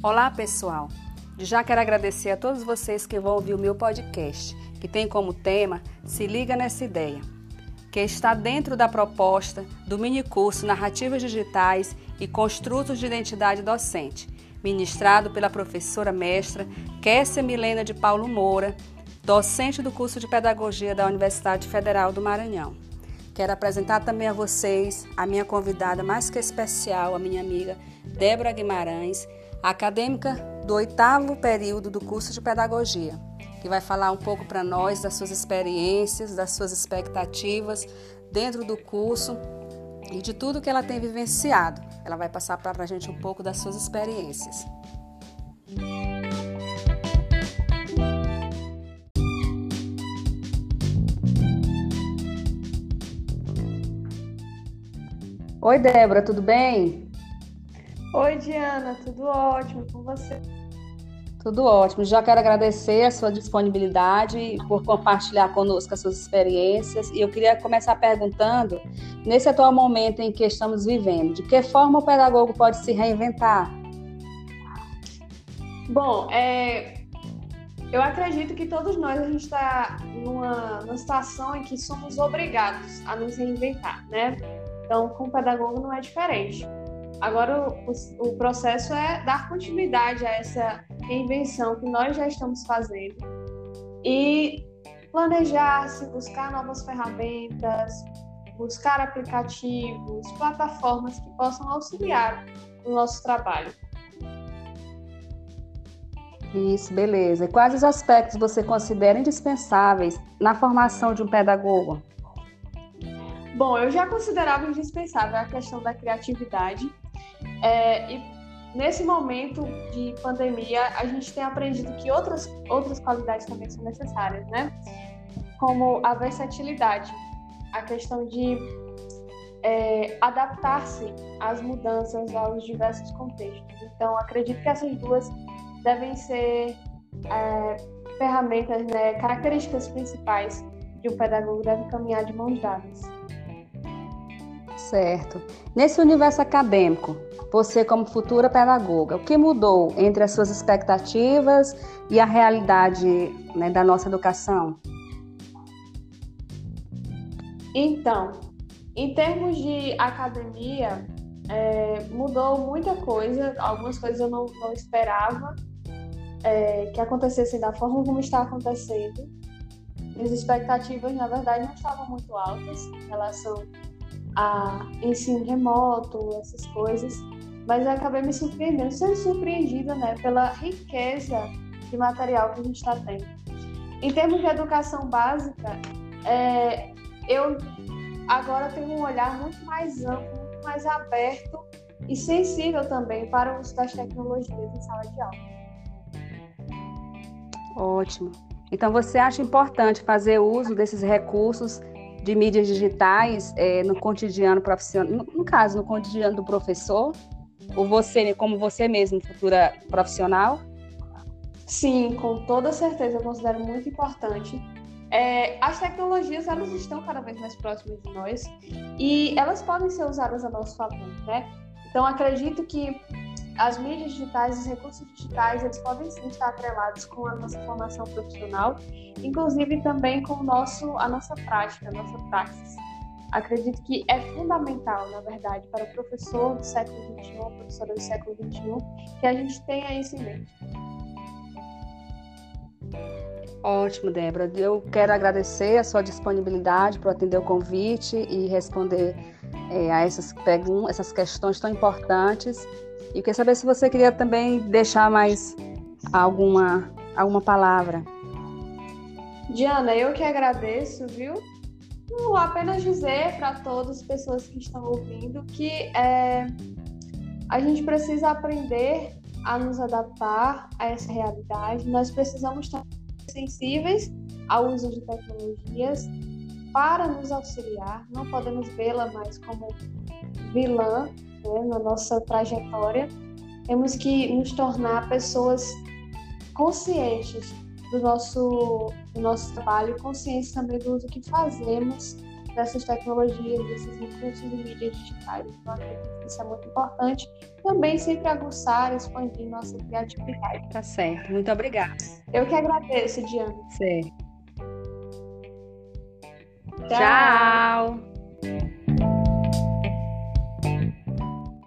Olá, pessoal! Já quero agradecer a todos vocês que vão ouvir o meu podcast, que tem como tema Se Liga Nessa Ideia, que está dentro da proposta do minicurso Narrativas Digitais e Construtos de Identidade Docente, ministrado pela professora mestra Kessia Milena de Paulo Moura, docente do curso de Pedagogia da Universidade Federal do Maranhão. Quero apresentar também a vocês a minha convidada mais que especial, a minha amiga Débora Guimarães, acadêmica do oitavo período do curso de Pedagogia, que vai falar um pouco para nós das suas experiências, das suas expectativas dentro do curso e de tudo que ela tem vivenciado. Ela vai passar para a gente um pouco das suas experiências. Oi, Débora, tudo bem? Oi, Diana, tudo ótimo com você? Tudo ótimo. Já quero agradecer a sua disponibilidade por compartilhar conosco as suas experiências. E eu queria começar perguntando, nesse atual momento em que estamos vivendo, de que forma o pedagogo pode se reinventar? Bom, é, eu acredito que todos nós a gente está numa, numa situação em que somos obrigados a nos reinventar, né? Então, com o pedagogo não é diferente. Agora, o, o, processo é dar continuidade a essa reinvenção que nós já estamos fazendo e planejar-se, buscar novas ferramentas, buscar aplicativos, plataformas que possam auxiliar o nosso trabalho. Isso, beleza. E quais os aspectos você considera indispensáveis na formação de um pedagogo? Bom, eu já considerava indispensável a questão da criatividade é, e nesse momento de pandemia, a gente tem aprendido que outras, outras qualidades também são necessárias, né? Como a versatilidade, a questão de é, adaptar-se às mudanças, aos diversos contextos. Então, acredito que essas duas devem ser é, ferramentas, né, características principais de um pedagogo deve caminhar de mãos dadas. Certo. Nesse universo acadêmico, você como futura pedagoga, o que mudou entre as suas expectativas e a realidade né, da nossa educação? Então, em termos de academia, é, mudou muita coisa, algumas coisas eu não, não esperava é, que acontecessem da forma como está acontecendo. Minhas expectativas, na verdade, não estavam muito altas em relação a ensino remoto, essas coisas mas eu acabei me surpreendendo, sendo surpreendida né, pela riqueza de material que a gente está tendo. Em termos de educação básica, é, eu agora tenho um olhar muito mais amplo, muito mais aberto e sensível também para o uso das tecnologias em sala de aula. Ótimo. Então, você acha importante fazer uso desses recursos de mídias digitais é, no cotidiano profissional, no, no caso, no cotidiano do professor? Ou você, como você mesmo, futura profissional? Sim, com toda certeza, eu considero muito importante. É, as tecnologias elas estão cada vez mais próximas de nós e elas podem ser usadas a nosso favor, né? Então acredito que as mídias digitais, os recursos digitais, eles podem sim estar atrelados com a nossa formação profissional, inclusive também com o nosso, a nossa prática, a nossa praxis acredito que é fundamental, na verdade, para o professor do século XXI, professora do século XXI, que a gente tenha isso em mente. Ótimo, Débora. Eu quero agradecer a sua disponibilidade para atender o convite e responder é, a essas perguntas, essas questões tão importantes. E queria saber se você queria também deixar mais alguma, alguma palavra. Diana, eu que agradeço, viu? Não, apenas dizer para todas as pessoas que estão ouvindo que é, a gente precisa aprender a nos adaptar a essa realidade. Nós precisamos estar sensíveis ao uso de tecnologias para nos auxiliar. Não podemos vê-la mais como vilã né, na nossa trajetória. Temos que nos tornar pessoas conscientes do nosso, do nosso trabalho, consciência também do uso que fazemos dessas tecnologias, desses recursos de mídias digitais. Então, acredito que isso é muito importante. Também sempre aguçar, expandir nossa criatividade. Tá certo. Muito obrigada. Eu que agradeço, Diana. Certo. Tchau. Tchau.